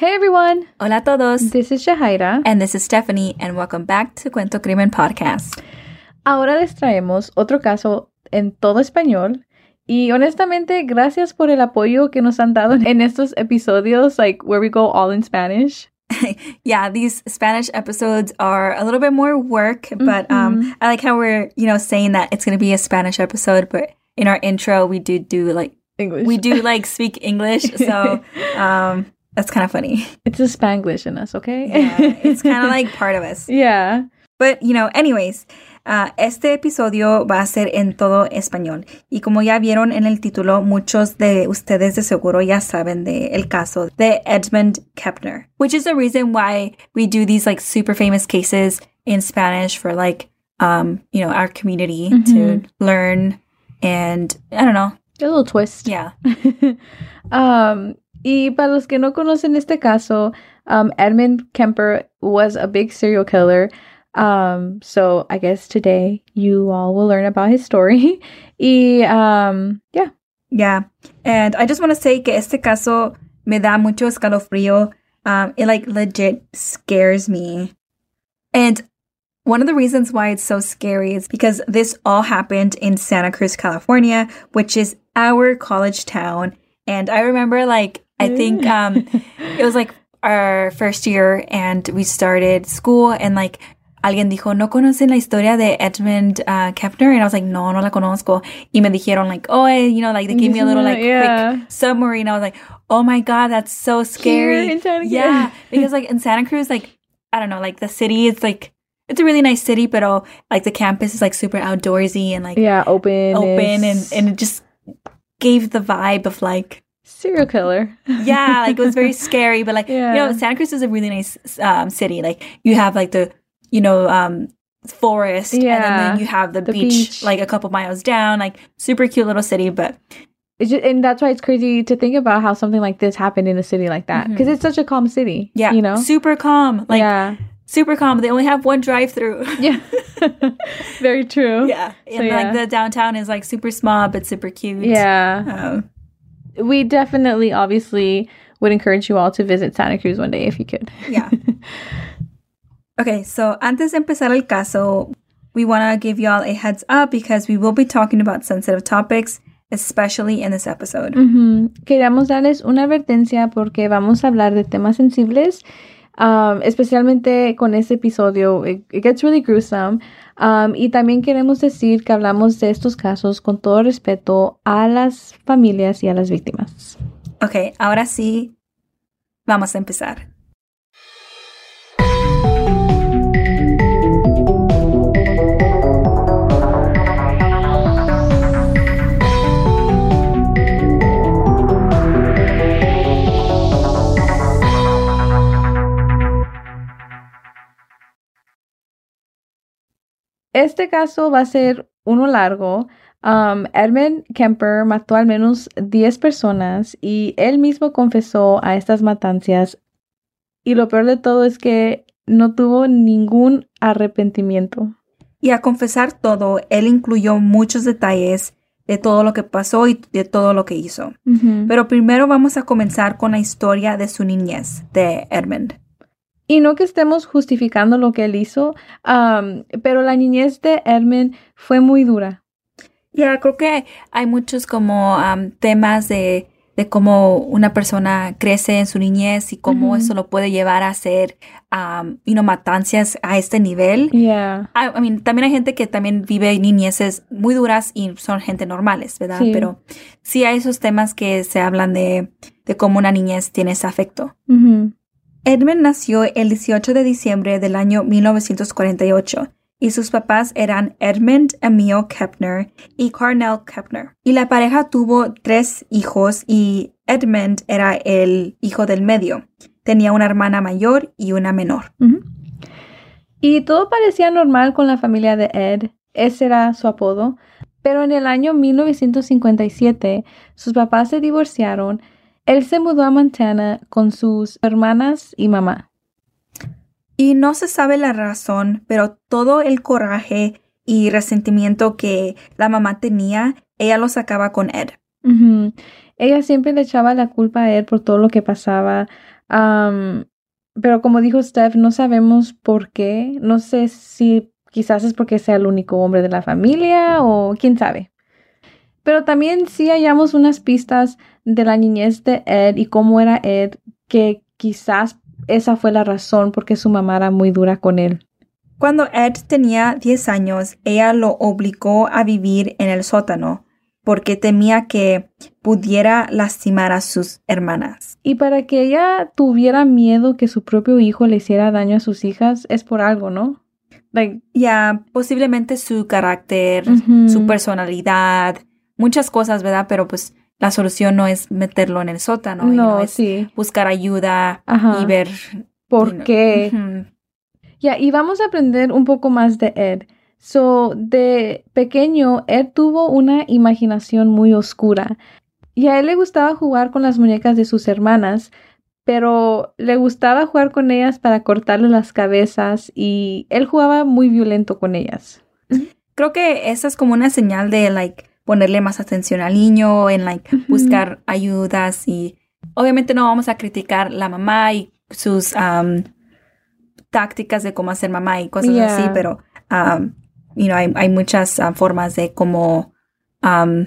Hey everyone! Hola a todos. This is Shahaira. And this is Stephanie, and welcome back to Cuento Crimen Podcast. Ahora les traemos otro caso en todo español. Y honestamente, gracias por el apoyo que nos han dado en estos episodios, like where we go all in Spanish. yeah, these Spanish episodes are a little bit more work, but mm-hmm. um, I like how we're, you know, saying that it's going to be a Spanish episode, but in our intro, we do do like English. We do like speak English, so um, that's kind of funny. It's a Spanglish in us, okay? Yeah, it's kind of like part of us. Yeah. But, you know, anyways, uh, este episodio va a ser en todo español. Y como ya vieron en el título, muchos de ustedes de seguro ya saben de el caso de Edmund Kepner, which is the reason why we do these like super famous cases in Spanish for like, um, you know, our community mm-hmm. to learn and I don't know. A little twist. Yeah. um, y para los que no conocen este caso, um, Edmund Kemper was a big serial killer. Um, so I guess today you all will learn about his story. y um, yeah. Yeah. And I just want to say que este caso me da mucho escalofrío. Um, it like legit scares me. And one of the reasons why it's so scary is because this all happened in Santa Cruz, California, which is our college town. And I remember like I think um it was like our first year and we started school and like alguien dijo, ¿no conocen la historia de Edmund uh, Kepner? And I was like, no, no la conozco. Y me dijeron like, oh, you know, like they gave me a little like yeah. quick summary. And I was like, oh my God, that's so scary. Yeah. because like in Santa Cruz, like, I don't know, like the city, it's like, it's a really nice city, but all like the campus is like super outdoorsy and like, yeah, open. Open. And, and it just gave the vibe of like, serial killer. yeah, like it was very scary, but like yeah. you know, Santa Cruz is a really nice um, city. Like you have like the you know, um, forest. Yeah. And then you have the, the beach, beach, like a couple miles down, like super cute little city. But it's just, and that's why it's crazy to think about how something like this happened in a city like that because mm-hmm. it's such a calm city. Yeah. You know, super calm. Like, yeah. Super calm. They only have one drive through. yeah. Very true. Yeah. And so, yeah. like the downtown is like super small but super cute. Yeah. Um, we definitely, obviously, would encourage you all to visit Santa Cruz one day if you could. Yeah. Okay, so antes de empezar el caso, we want to give y'all a heads up because we will be talking about sensitive topics, especially in this episode. Mm-hmm. Queríamos darles una advertencia porque vamos a hablar de temas sensibles, um, especialmente con este episodio. It, it gets really gruesome. Um, y también queremos decir que hablamos de estos casos con todo respeto a las familias y a las víctimas. Ok, ahora sí, vamos a empezar. Este caso va a ser uno largo. Um, Edmund Kemper mató al menos 10 personas y él mismo confesó a estas matanzas. Y lo peor de todo es que no tuvo ningún arrepentimiento. Y a confesar todo, él incluyó muchos detalles de todo lo que pasó y de todo lo que hizo. Pero primero vamos a comenzar con la historia de su niñez, de Edmund. Y no que estemos justificando lo que él hizo, pero la niñez de Edmund fue muy dura. Ya, creo que hay muchos como temas de, de, cómo una persona crece en su niñez y cómo eso lo puede llevar a hacer, um, you matanzas a este nivel. Yeah. I, mean, también hay gente que también vive niñeces muy duras y son gente normales, ¿verdad? Pero sí hay esos temas que se hablan de, de cómo una niñez tiene ese afecto. Edmund nació el 18 de diciembre del año 1948 y sus papás eran Edmund Emil Kepner y Carnell Kepner. Y la pareja tuvo tres hijos y Edmund era el hijo del medio. Tenía una hermana mayor y una menor. Y todo parecía normal con la familia de Ed. Ese era su apodo. Pero en el año 1957 sus papás se divorciaron él se mudó a Montana con sus hermanas y mamá. Y no se sabe la razón, pero todo el coraje y resentimiento que la mamá tenía, ella lo sacaba con Ed. Ella siempre le echaba la culpa a Ed por todo lo que pasaba. Am, pero como dijo Steph, no sabemos por qué. No sé si quizás es porque sea el único hombre de la familia o quién sabe. Pero también sí hallamos unas pistas de la niñez de Ed y cómo era Ed, que quizás esa fue la razón por qué su mamá era muy dura con él. Cuando Ed tenía 10 años, ella lo obligó a vivir en el sótano porque temía que pudiera lastimar a sus hermanas. Y para que ella tuviera miedo que su propio hijo le hiciera daño a sus hijas, es por algo, ¿no? Like, Ya, posiblemente su carácter, su personalidad, muchas cosas, ¿verdad? Pero pues la solución no es meterlo en el sótano, you know, no, es sí. buscar ayuda Ajá. y ver ¿Por you know, qué? Ya, y vamos a aprender un poco más de Ed. So, de pequeño, Ed tuvo una imaginación muy oscura. Y a él le gustaba jugar con las muñecas de sus hermanas, pero le gustaba jugar con ellas para cortarle las cabezas y él jugaba muy violento con ellas. Creo que esa es como una señal de like ponerle más atención al niño, en like buscar ayudas y obviamente no vamos a criticar la mamá y sus um, tácticas de cómo hacer mamá y cosas Yeah. así, pero um, you know, hay, hay muchas ah, formas de cómo um,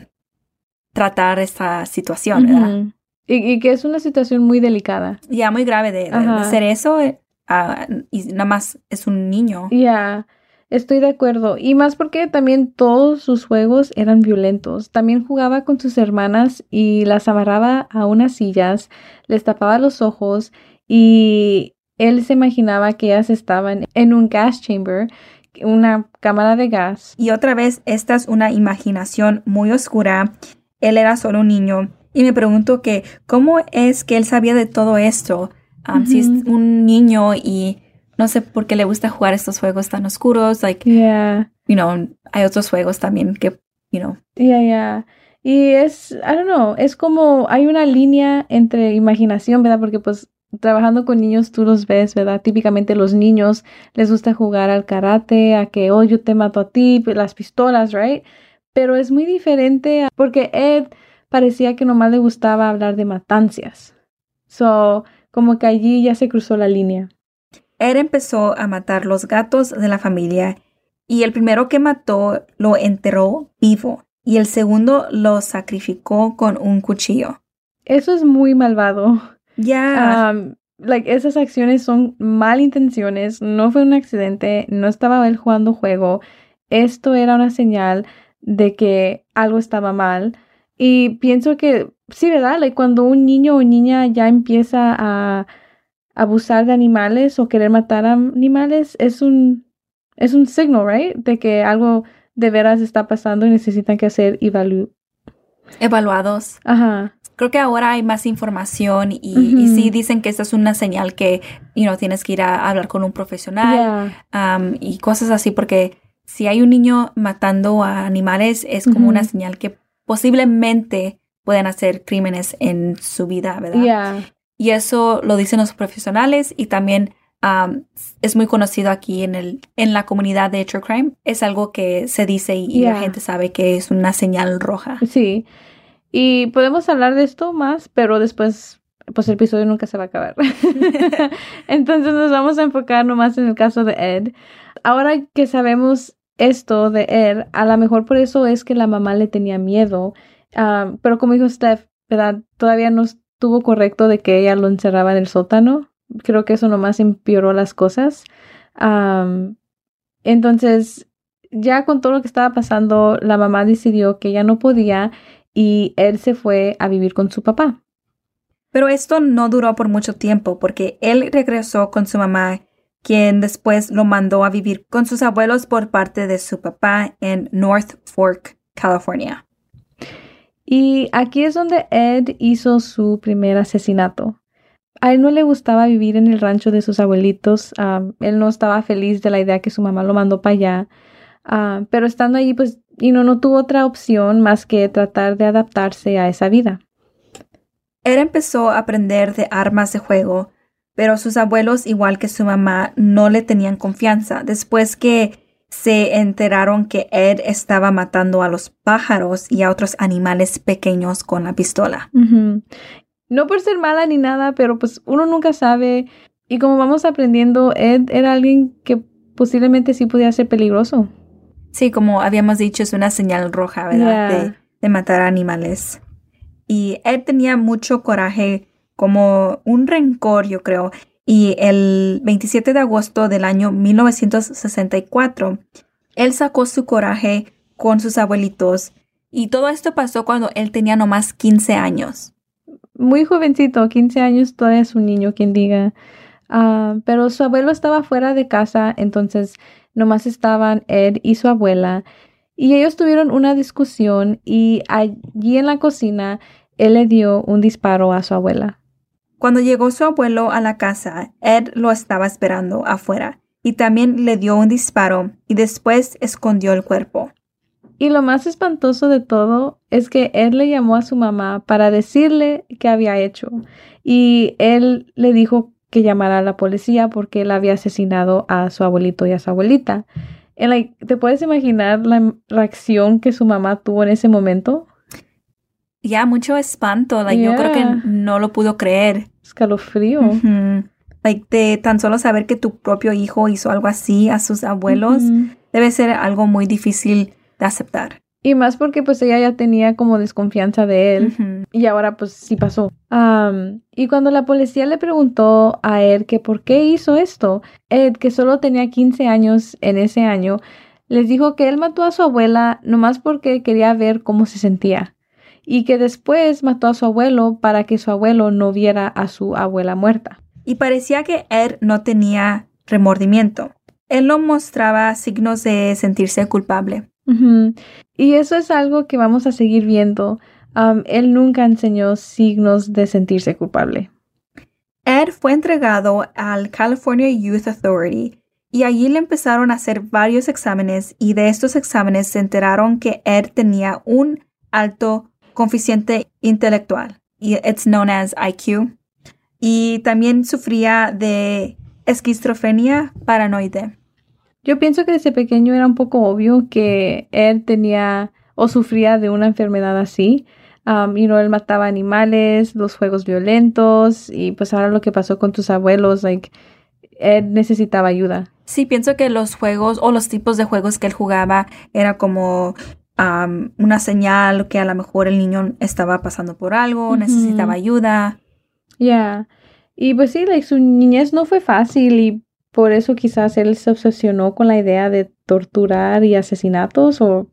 tratar esta situación, ¿verdad? Y, y que es una situación muy delicada. Ya muy grave de, hacer eso eh, ah, y nada más es un niño. Ya, estoy de acuerdo. Y más porque también todos sus juegos eran violentos. También jugaba con sus hermanas y las amarraba a unas sillas, les tapaba los ojos y él se imaginaba que ellas estaban en un gas chamber, una cámara de gas. Y otra vez, esta es una imaginación muy oscura. Él era solo un niño. Y me pregunto que, ¿cómo es que él sabía de todo esto? Um, Si es un niño y no sé por qué le gusta jugar estos juegos tan oscuros. Like, Yeah, you know, hay otros juegos también que, you know. yeah, yeah. Y es, I don't know, es como hay una línea entre imaginación, ¿verdad? Porque pues trabajando con niños tú los ves, ¿verdad? Típicamente los niños les gusta jugar al karate, a que, oh, yo te mato a ti, pues, las pistolas, right? Pero es muy diferente porque Ed parecía que nomás le gustaba hablar de matancias. So, como que allí ya se cruzó la línea. Él empezó a matar los gatos de la familia y el primero que mató lo enterró vivo y el segundo lo sacrificó con un cuchillo. Eso es muy malvado. Ya. Um, like, esas acciones son malintenciones, no fue un accidente, no estaba él jugando juego. Esto era una señal de que algo estaba mal. Y pienso que, sí, ¿verdad? Like, cuando un niño o niña ya empieza a abusar de animales o querer matar a animales, es un, es un signo, right? De que algo de veras está pasando y necesitan que hacer evalu. evaluados. Ajá. Creo que ahora hay más información y, y Ujú. sí dicen que esta es una señal que, you know, tienes que ir a hablar con un profesional Yeah. um, y cosas así porque si hay un niño matando a animales es como una señal que posiblemente pueden hacer crímenes en su vida, ¿verdad? Yeah. Y eso lo dicen los profesionales y también um, es muy conocido aquí en, el, en la comunidad de True Crime. Es algo que se dice y, y la gente sabe que es una señal roja. Sí. Y podemos hablar de esto más, pero después, pues el episodio nunca se va a acabar. Entonces nos vamos a enfocar nomás en el caso de Ed. Ahora que sabemos esto de Ed, a lo mejor por eso es que la mamá le tenía miedo. Ah, pero como dijo Steph, ¿verdad? Todavía no estuvo correcto de que ella lo encerraba en el sótano. Creo que eso nomás empeoró las cosas. Entonces, ya con todo lo que estaba pasando, la mamá decidió que ya no podía y él se fue a vivir con su papá. Pero esto no duró por mucho tiempo porque él regresó con su mamá, quien después lo mandó a vivir con sus abuelos por parte de su papá en North Fork, California. Y aquí es donde Ed hizo su primer asesinato. A él no le gustaba vivir en el rancho de sus abuelitos. am, él no estaba feliz de la idea que su mamá lo mandó para allá. Ah, pero estando allí, pues, y no, no tuvo otra opción más que tratar de adaptarse a esa vida. Él empezó a aprender de armas de juego, pero sus abuelos, igual que su mamá, no le tenían confianza después que se enteraron que Ed estaba matando a los pájaros y a otros animales pequeños con la pistola. No por ser mala ni nada, pero pues uno nunca sabe. Y como vamos aprendiendo, Ed era alguien que posiblemente sí podía ser peligroso. Sí, como habíamos dicho, es una señal roja, ¿verdad? Yeah. De, de matar animales. Y Ed tenía mucho coraje, como un rencor, yo creo. Y el 27 de agosto del año 1964, él sacó su coraje con sus abuelitos. Y todo esto pasó cuando él tenía nomás 15 años. Muy jovencito, 15 años, todavía es un niño, quien diga. Ah, pero su abuelo estaba fuera de casa, entonces nomás estaban Ed y su abuela. Y ellos tuvieron una discusión y allí en la cocina él le dio un disparo a su abuela. Cuando llegó su abuelo a la casa, Ed lo estaba esperando afuera y también le dio un disparo y después escondió el cuerpo. Y lo más espantoso de todo es que él le llamó a su mamá para decirle qué había hecho. Y él le dijo que llamara a la policía porque él había asesinado a su abuelito y a su abuelita. ¿Te puedes imaginar la reacción que su mamá tuvo en ese momento? Ya, mucho espanto. Like, Yo creo que no lo pudo creer. Escalofrío. Ujú. Like, de tan solo saber que tu propio hijo hizo algo así a sus abuelos Ujú. debe ser algo muy difícil de aceptar. Y más porque pues ella ya tenía como desconfianza de él. Ujú. Y ahora pues sí pasó. Am, y cuando la policía le preguntó a Ed que por qué hizo esto, Ed, que solo tenía 15 años en ese año, les dijo que él mató a su abuela nomás porque quería ver cómo se sentía. Y que después mató a su abuelo para que su abuelo no viera a su abuela muerta. Y parecía que Ed no tenía remordimiento. Él no mostraba signos de sentirse culpable. Y eso es algo que vamos a seguir viendo. Él nunca enseñó signos de sentirse culpable. Ed fue entregado al California Youth Authority y allí le empezaron a hacer varios exámenes y de estos exámenes se enteraron que Ed tenía un alto coeficiente intelectual y it's known as IQ y también sufría de esquizofrenia paranoide. Yo pienso que desde pequeño era un poco obvio que él tenía o sufría de una enfermedad así. Um, you know, él mataba animales, los juegos violentos y pues ahora lo que pasó con tus abuelos, like, él necesitaba ayuda. Sí, pienso que los juegos o los tipos de juegos que él jugaba era como um, una señal que a lo mejor el niño estaba pasando por algo, necesitaba ayuda. Ya. Y pues sí, like, su niñez no fue fácil y por eso quizás él se obsesionó con la idea de torturar y asesinatos o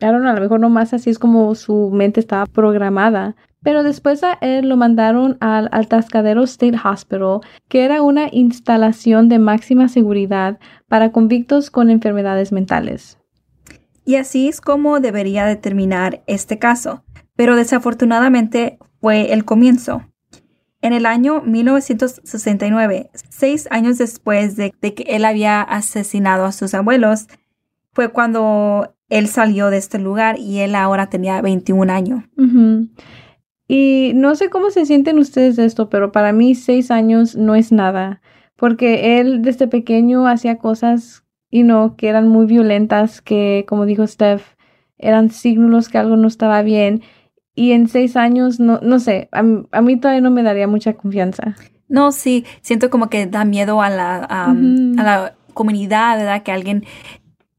I don't know, a lo mejor nomás así es como su mente estaba programada. Pero después a él lo mandaron al Atascadero State Hospital, que era una instalación de máxima seguridad para convictos con enfermedades mentales. Y así es como debería de terminar este caso. Pero desafortunadamente fue el comienzo. En el año 1969, seis años después de, que él había asesinado a sus abuelos, fue cuando él salió de este lugar y él ahora tenía 21 años. Y no sé cómo se sienten ustedes de esto, pero para mí seis años no es nada, porque él desde pequeño hacía cosas y no que eran muy violentas, que como dijo Steph, eran signos que algo no estaba bien. Y en seis años, no, no sé, a, a mí todavía no me daría mucha confianza. No, sí, siento como que da miedo a la, um, a la comunidad, ¿verdad? Que alguien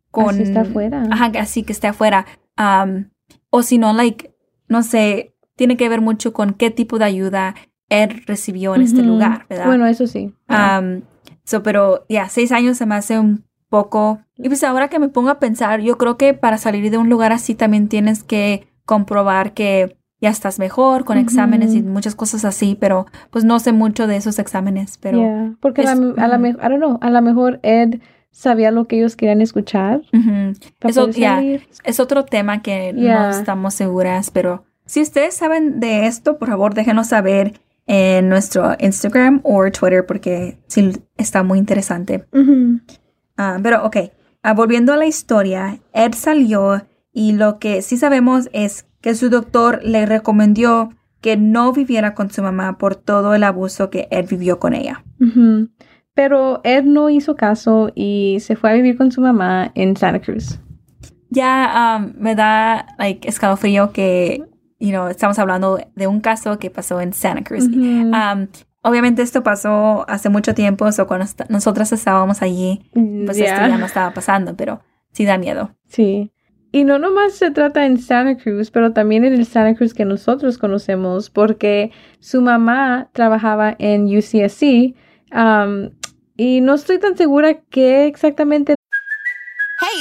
con... Así está afuera. Ajá, que así que esté afuera. Um, o si no, like, no sé, tiene que ver mucho con qué tipo de ayuda él recibió en este lugar, ¿verdad? Bueno, eso sí. Um, so, pero ya, seis años se me hace un poco. Y pues ahora que me pongo a pensar, yo creo que para salir de un lugar así también tienes que comprobar que ya estás mejor con exámenes y muchas cosas así, pero pues no sé mucho de esos exámenes, pero Yeah, Porque a es- la, a la ujú. me- I don't know, a lo mejor Ed sabía lo que ellos querían escuchar. Eso, ya, es otro tema que no estamos seguras, pero si ustedes saben de esto, por favor déjenos saber en nuestro Instagram o Twitter porque sí está muy interesante. Ah, pero ok, Ah, volviendo a la historia, Ed salió y lo que sí sabemos es que su doctor le recomendó que no viviera con su mamá por todo el abuso que Ed vivió con ella. Pero Ed no hizo caso y se fue a vivir con su mamá en Santa Cruz. Ya ah, me da like, escalofrío que you know, estamos hablando de un caso que pasó en Santa Cruz. Um, obviamente esto pasó hace mucho tiempo, o cuando est- nosotras estábamos allí, pues esto Ya. ya no estaba pasando, pero sí da miedo. Sí. Y no nomás se trata en Santa Cruz, pero también en el Santa Cruz que nosotros conocemos, porque su mamá trabajaba en UCSC um, y no estoy tan segura qué exactamente.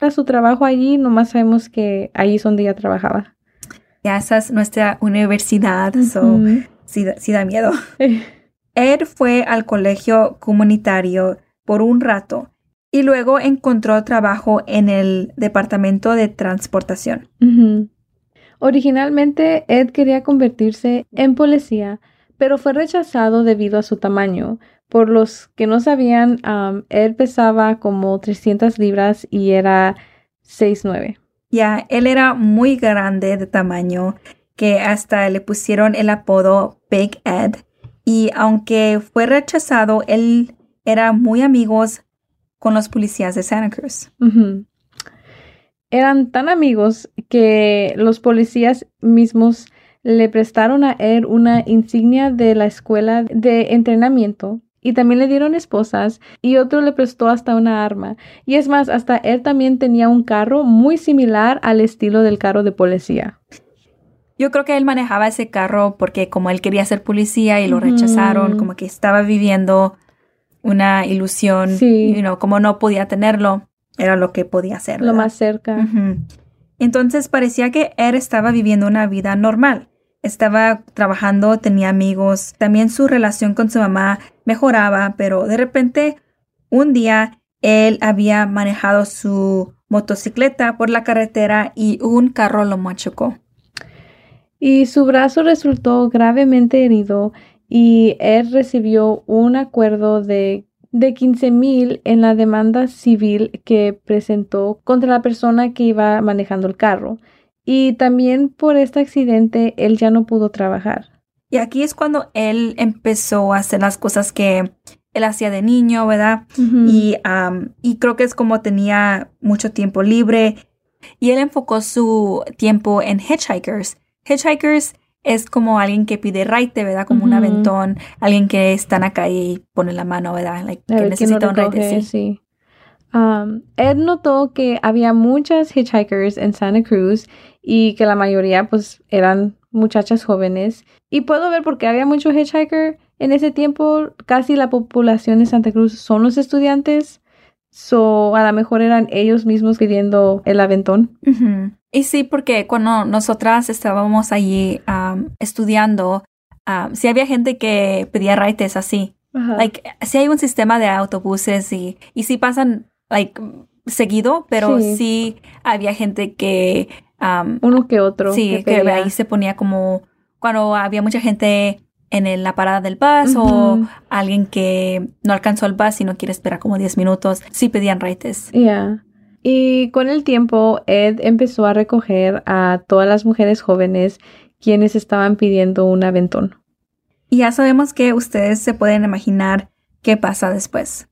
Era su trabajo allí, nomás sabemos que allí es donde ella trabajaba. Ya esa es nuestra universidad, so sí, da- sí da miedo. Ed fue al colegio comunitario por un rato y luego encontró trabajo en el departamento de transportación. Originalmente Ed quería convertirse en policía, pero fue rechazado debido a su tamaño. Por los que no sabían, um, Ed pesaba como 300 libras y era 6'9". Ya, él era muy grande de tamaño que hasta le pusieron el apodo Big Ed y aunque fue rechazado, él era muy amigos con los policías de Santa Cruz. Eran tan amigos que los policías mismos le prestaron a Ed una insignia de la escuela de entrenamiento y también le dieron esposas y otro le prestó hasta una arma. Y es más, hasta él también tenía un carro muy similar al estilo del carro de policía. Yo creo que él manejaba ese carro porque como él quería ser policía y lo rechazaron, como que estaba viviendo una ilusión, Sí. you know, como no podía tenerlo, era lo que podía hacer. Lo más cerca. Entonces parecía que él estaba viviendo una vida normal. Estaba trabajando, tenía amigos, también su relación con su mamá mejoraba, pero de repente un día él había manejado su motocicleta por la carretera y un carro lo machucó. Y su brazo resultó gravemente herido y él recibió un acuerdo de, de 15 mil en la demanda civil que presentó contra la persona que iba manejando el carro. Y también por este accidente él ya no pudo trabajar. Y aquí es cuando él empezó a hacer las cosas que él hacía de niño, ¿verdad? Y, am, y creo que es como tenía mucho tiempo libre. Y él enfocó su tiempo en hitchhikers. Hitchhikers es como alguien que pide raite, ¿verdad? Como un aventón, alguien que está en la calle y pone la mano, ¿verdad? Like, que necesita un raite, sí. sí. Um, Ed notó que había muchas hitchhikers en Santa Cruz y que la mayoría pues eran muchachas jóvenes. Y puedo ver porque había mucho hitchhiker en ese tiempo. Casi la población de Santa Cruz son los estudiantes. So, a lo mejor eran ellos mismos pidiendo el aventón. Y sí, porque cuando nosotras estábamos allí am, estudiando, am, sí había gente que pedía raites así. Like, sí hay un sistema de autobuses y, y sí pasan, like, seguido, pero Sí. sí, había gente que, um, Uno que otro. sí, que, ahí se ponía como, cuando había mucha gente en la parada del bus o alguien que no alcanzó el bus y no quiere esperar como 10 minutos, sí pedían raites. Ya. Y con el tiempo, Ed empezó a recoger a todas las mujeres jóvenes quienes estaban pidiendo un aventón. Y ya sabemos que ustedes se pueden imaginar qué pasa después.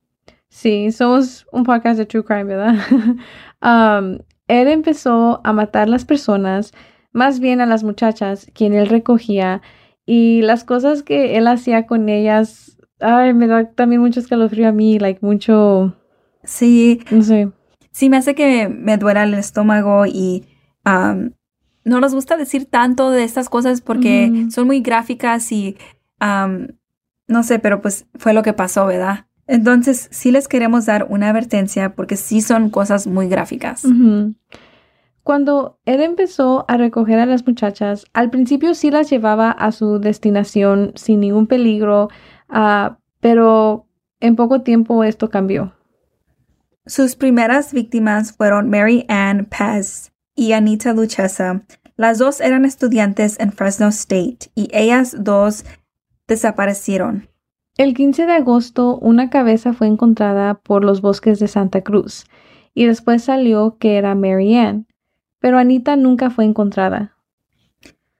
Sí, somos un podcast de True Crime, ¿verdad? Um, él empezó a matar las personas, más bien a las muchachas, quien él recogía, y las cosas que él hacía con ellas, ay, me da también mucho escalofrío a mí, like mucho, Sí, no sé. sí me hace que me duela el estómago y am, no nos gusta decir tanto de estas cosas porque son muy gráficas y am, no sé, pero pues fue lo que pasó, ¿verdad? Entonces sí les queremos dar una advertencia porque sí son cosas muy gráficas. Cuando él empezó a recoger a las muchachas, al principio sí las llevaba a su destinación sin ningún peligro, ah, pero en poco tiempo esto cambió. Sus primeras víctimas fueron Mary Ann Paz y Anita Luchesa. Las dos eran estudiantes en Fresno State y ellas dos desaparecieron. El 15 de agosto, una cabeza fue encontrada por los bosques de Santa Cruz y después salió que era Mary Ann, pero Anita nunca fue encontrada.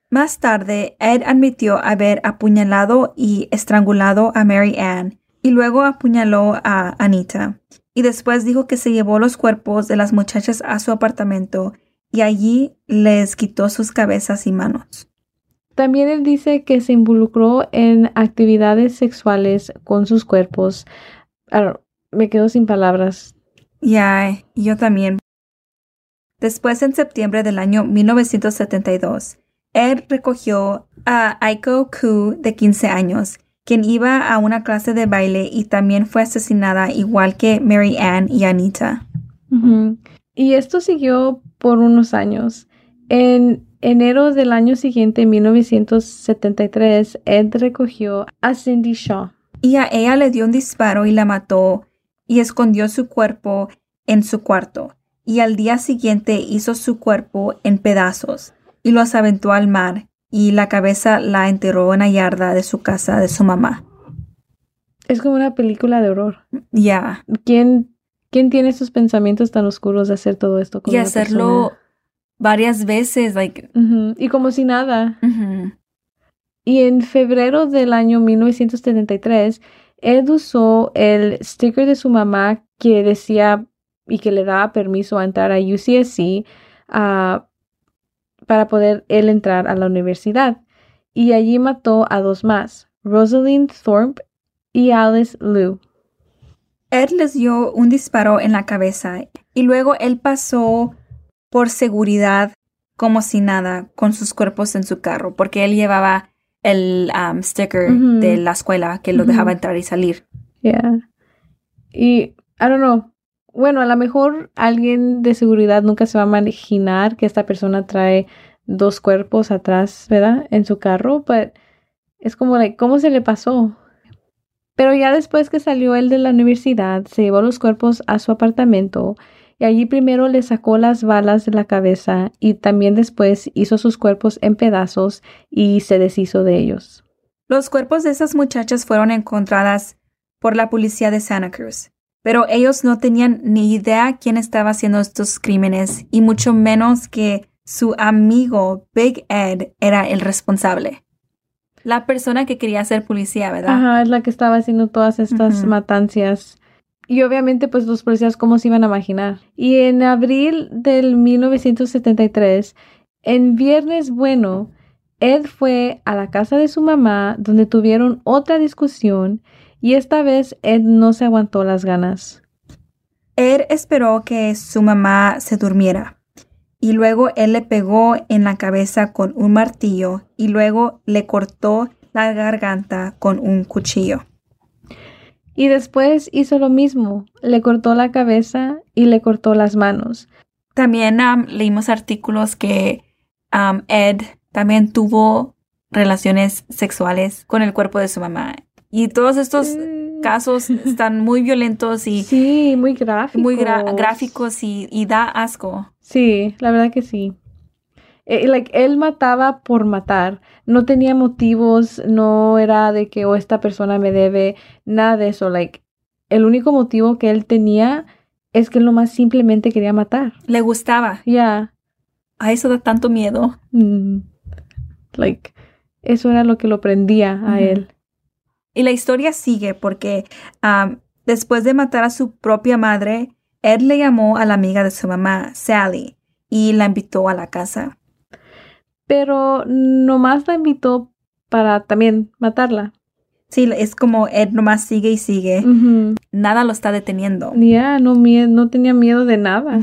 Más tarde, Ed admitió haber apuñalado y estrangulado a Mary Ann y luego apuñaló a Anita. Y después dijo que se llevó los cuerpos de las muchachas a su apartamento y allí les quitó sus cabezas y manos. También él dice que se involucró en actividades sexuales con sus cuerpos. Ah, me quedo sin palabras. Ya, yo también. Después, en septiembre del año 1972, Ed recogió a Aiko Ku, de 15 años, quien iba a una clase de baile y también fue asesinada igual que Mary Ann y Anita. Y esto siguió por unos años. En enero del año siguiente, 1973, Ed recogió a Cindy Shaw. Y a ella le dio un disparo y la mató y escondió su cuerpo en su cuarto. Y al día siguiente hizo su cuerpo en pedazos y los aventó al mar y la cabeza la enterró en la yarda de su casa de su mamá. Es como una película de horror. Ya. ¿Quién, ¿Quién tiene esos pensamientos tan oscuros de hacer todo esto con Y hacerlo persona? Varias veces, like. Y como si nada. Y en febrero del año 1973, Ed usó el sticker de su mamá que decía y que le daba permiso a entrar a UCSC ah, para poder él entrar a la universidad. Y allí mató a dos más, Rosalind Thorpe y Alice Liu. Ed les dio un disparo en la cabeza y luego él pasó por seguridad como si nada con sus cuerpos en su carro porque él llevaba el um, sticker de la escuela que lo dejaba entrar y salir. Yeah. Y, I don't know. Bueno, a lo mejor alguien de seguridad nunca se va a imaginar que esta persona trae dos cuerpos atrás, ¿verdad? En su carro, pero es como, like, ¿cómo se le pasó? Pero ya después que salió él de la universidad, se llevó los cuerpos a su apartamento y allí primero le sacó las balas de la cabeza y también después hizo sus cuerpos en pedazos y se deshizo de ellos. Los cuerpos de esas muchachas fueron encontradas por la policía de Santa Cruz, pero ellos no tenían ni idea quién estaba haciendo estos crímenes y mucho menos que su amigo Big Ed era el responsable. La persona que quería ser policía, ¿verdad? Ajá, es la que estaba haciendo todas estas Ujú. matancias. Y obviamente, pues los policías, ¿cómo se iban a imaginar? Y en abril del 1973, en Viernes Bueno, Ed fue a la casa de su mamá, donde tuvieron otra discusión, y esta vez Ed no se aguantó las ganas. Ed esperó que su mamá se durmiera y luego él le pegó en la cabeza con un martillo y luego le cortó la garganta con un cuchillo. Y después hizo lo mismo, le cortó la cabeza y le cortó las manos. También um, leímos artículos que um, Ed también tuvo relaciones sexuales con el cuerpo de su mamá. Y todos estos Mm. casos están muy violentos y Sí, muy gráficos. muy gráficos y, y da asco. Sí, la verdad que sí. Eh, like, él mataba por matar. No tenía motivos, no era de que, oh, esta persona me debe, nada de eso. Like, el único motivo que él tenía es que él nomás simplemente quería matar. Le gustaba. Ya. A eso da tanto miedo. Mm. Like, eso era lo que lo prendía a él. Y la historia sigue porque um, después de matar a su propia madre, Ed le llamó a la amiga de su mamá, Sally, y la invitó a la casa. Pero nomás la invitó para también matarla. Sí, es como Ed nomás sigue y sigue. Nada lo está deteniendo. Ya, no, mie- no tenía miedo de nada.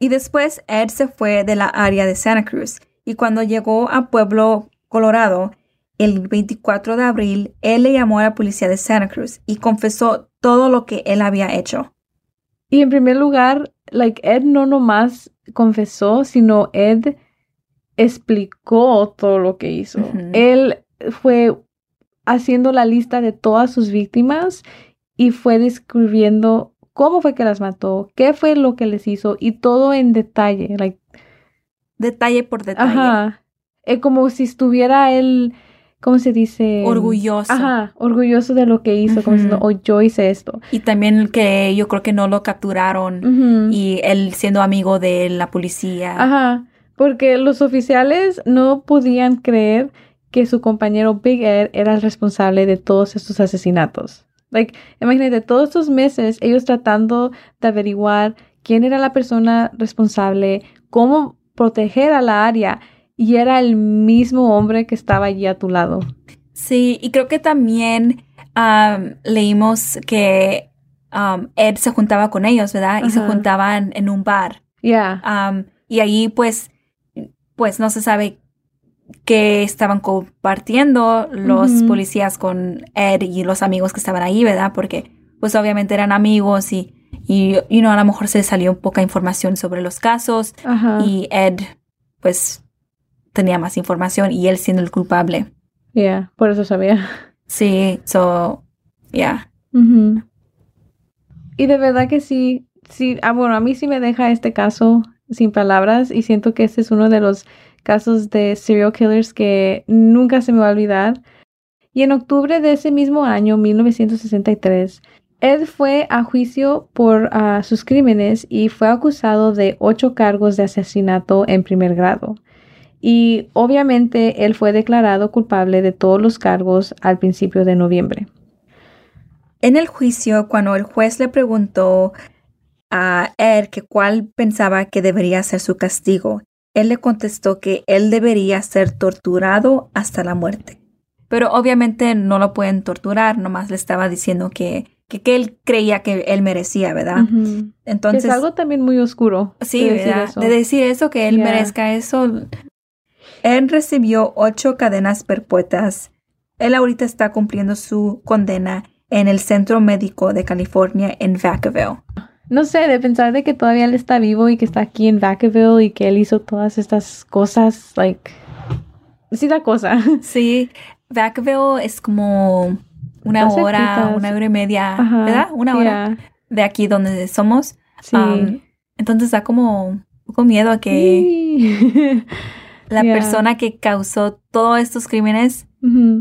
Y después Ed se fue de la área de Santa Cruz y cuando llegó a Pueblo, Colorado, el 24 de abril, él le llamó a la policía de Santa Cruz y confesó todo lo que él había hecho. Y en primer lugar, like Ed no nomás confesó, sino Ed explicó todo lo que hizo. Él fue haciendo la lista de todas sus víctimas y fue describiendo cómo fue que las mató, qué fue lo que les hizo y todo en detalle. Like, detalle por detalle. Ajá. Es como si estuviera él, ¿cómo se dice? Orgulloso. Ajá, orgulloso de lo que hizo, como Ujú. diciendo, oh, yo hice esto. Y también que yo creo que no lo capturaron y él siendo amigo de la policía. Ajá, porque los oficiales no podían creer que su compañero Big Ed era el responsable de todos estos asesinatos. Like, imagínate, todos estos meses ellos tratando de averiguar quién era la persona responsable, cómo proteger a la área, y era el mismo hombre que estaba allí a tu lado. Sí, y creo que también am, leímos que Ed se juntaba con ellos, ¿verdad? Y se juntaban en un bar. Ya, Am, y ahí pues, pues no se sabe qué estaban compartiendo los policías con Ed y los amigos que estaban ahí, ¿verdad? Porque pues obviamente eran amigos y, y you know, a lo mejor se salió poca información sobre los casos y Ed pues tenía más información y él siendo el culpable. ya, por eso sabía. Sí, so, yeah. Y de verdad que sí, sí, ah, bueno, a mí sí me deja este caso sin palabras y siento que este es uno de los casos de serial killers que nunca se me va a olvidar. Y en octubre de ese mismo año, 1963, Ed fue a juicio por ah, sus crímenes y fue acusado de ocho cargos de asesinato en primer grado. Y obviamente él fue declarado culpable de todos los cargos al principio de noviembre. En el juicio, cuando el juez le preguntó a Ed que cuál pensaba que debería ser su castigo, él le contestó que él debería ser torturado hasta la muerte. Pero obviamente no lo pueden torturar, nomás le estaba diciendo que, que, que él creía que él merecía, ¿verdad? Entonces, es algo también muy oscuro. sí, de decir eso. De decir eso, que él Yeah. merezca eso. Él recibió ocho cadenas perpetuas. Él ahorita está cumpliendo su condena en el Centro Médico de California en Vacaville. No sé, de pensar de que todavía él está vivo y que está aquí en Vacaville y que él hizo todas estas cosas, like, sí da cosa. Sí, Vacaville es como una hora, cerquitas. una hora y media, Ajá, ¿verdad? Una hora yeah, de aquí donde somos. Sí. Um, entonces da como un poco miedo a que Sí. la yeah. persona que causó todos estos crímenes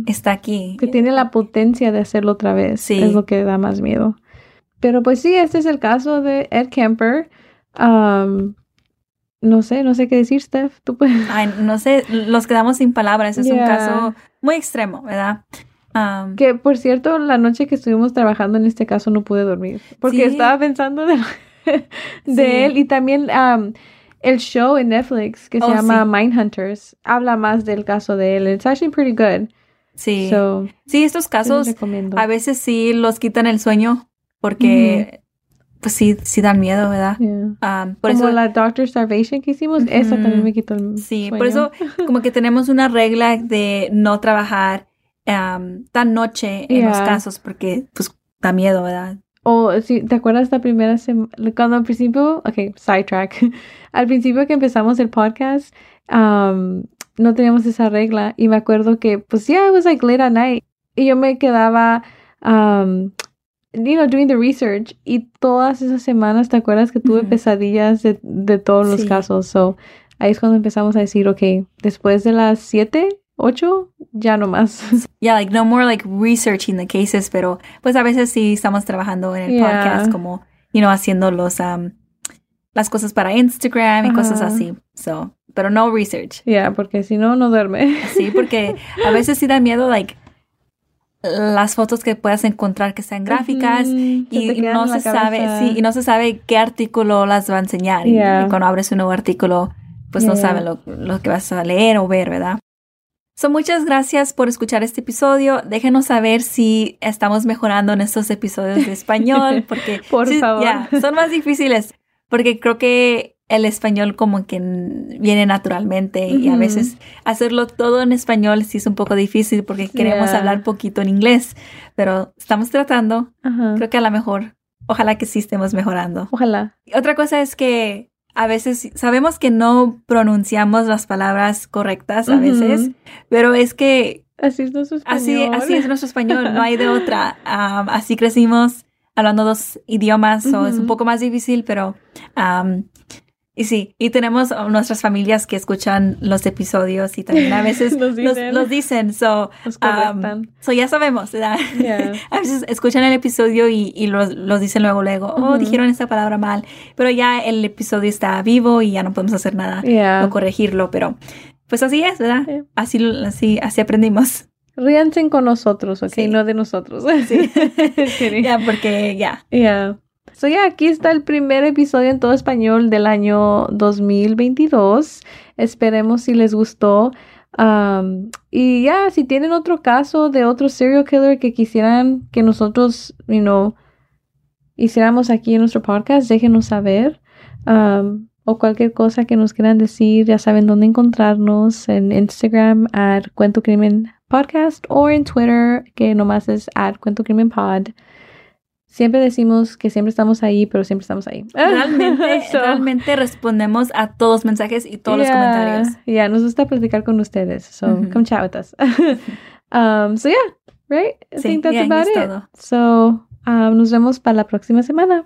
está aquí. que tiene la potencia de hacerlo otra vez. Sí. Es lo que da más miedo. Pero pues sí, este es el caso de Ed Kemper. Um, no sé, no sé qué decir, Steph. Tú puedes. Ay, no sé, los quedamos sin palabras. Es un caso muy extremo, ¿verdad? Um, Que por cierto, la noche que estuvimos trabajando en este caso no pude dormir. Porque Sí. estaba pensando de, de Sí. él. Y también um, el show en Netflix que se Oh, llama sí. Mindhunters habla más del caso de él. It's actually pretty good. sí. So, sí, estos casos a veces sí los quitan el sueño porque, pues sí, sí dan miedo, ¿verdad? Yeah. Um, por Como eso, la Doctor Starvation que hicimos, esa Ujú. también me quitó el sí, sueño. por eso como que tenemos una regla de no trabajar um, tan noche en los casos porque pues da miedo, ¿verdad? O si te acuerdas la primera semana, cuando al principio, ok, sidetrack, al principio que empezamos el podcast, um, no teníamos esa regla y me acuerdo que, pues, yeah, it was like late at night y yo me quedaba, um, you know, doing the research y todas esas semanas, ¿te acuerdas que tuve pesadillas de, de todos los Sí. casos? So, ahí es cuando empezamos a decir, ok, después de las 7, 8, ya no más. Yeah, like no more like researching the cases, pero pues a veces sí estamos trabajando en el Yeah. podcast como, you know, haciendo los, um, las cosas para Instagram y cosas así. So, pero no research. Ya, porque si no, no duerme. Sí, porque a veces sí da miedo, like, las fotos que puedas encontrar que sean gráficas se te y quedan no se sabe, cabeza. sí, y no se sabe qué artículo las va a enseñar. Y- Yeah. Y, cuando abres un nuevo artículo, pues no Yeah. sabe lo, lo que vas a leer o ver, ¿verdad? So, muchas gracias por escuchar este episodio. Déjenos saber si estamos mejorando en estos episodios de español, porque Por sí, favor. ya, son más difíciles, porque creo que el español como que viene naturalmente y a veces hacerlo todo en español sí es un poco difícil porque queremos Yeah. hablar poquito en inglés, pero estamos tratando. Creo que a lo mejor, ojalá que sí estemos mejorando. Ojalá. Y otra cosa es que a veces sabemos que no pronunciamos las palabras correctas a veces, pero es que Así es nuestro español. así es nuestro español, no hay de otra. Así crecimos hablando dos idiomas, so es un poco más difícil, pero Y sí, y tenemos nuestras familias que escuchan los episodios y también a veces Nos los, dicen. los dicen. So, um, so ya sabemos, ¿verdad? Yeah. a veces escuchan el episodio y, y los, los dicen luego, luego, oh, dijeron esta palabra mal. Pero ya el episodio está vivo y ya no podemos hacer nada Yeah. o corregirlo. Pero pues así es, ¿verdad? Sí. Así, así, así aprendimos. Ríanse con nosotros, ¿ok? Sí. No de nosotros. Sí. Ya, porque ya. Yeah. So, yeah, aquí está el primer episodio en todo español del año 2022. Esperemos si les gustó. Um, y ya, si tienen otro caso de otro serial killer que quisieran que nosotros, you know, hiciéramos aquí en nuestro podcast, déjenos saber. Um, o cualquier cosa que nos quieran decir, ya saben dónde encontrarnos en Instagram at Cuento Crimen Podcast o en Twitter que nomás es at Cuento Crimen Pod. Siempre decimos que siempre estamos ahí, pero siempre estamos ahí. Realmente, So, realmente respondemos a todos los mensajes y todos los comentarios. Yeah, nos gusta platicar con ustedes. So come chat with us. um, so yeah, right? I Sí, think that's yeah, about it. todo. So um, nos vemos para la próxima semana.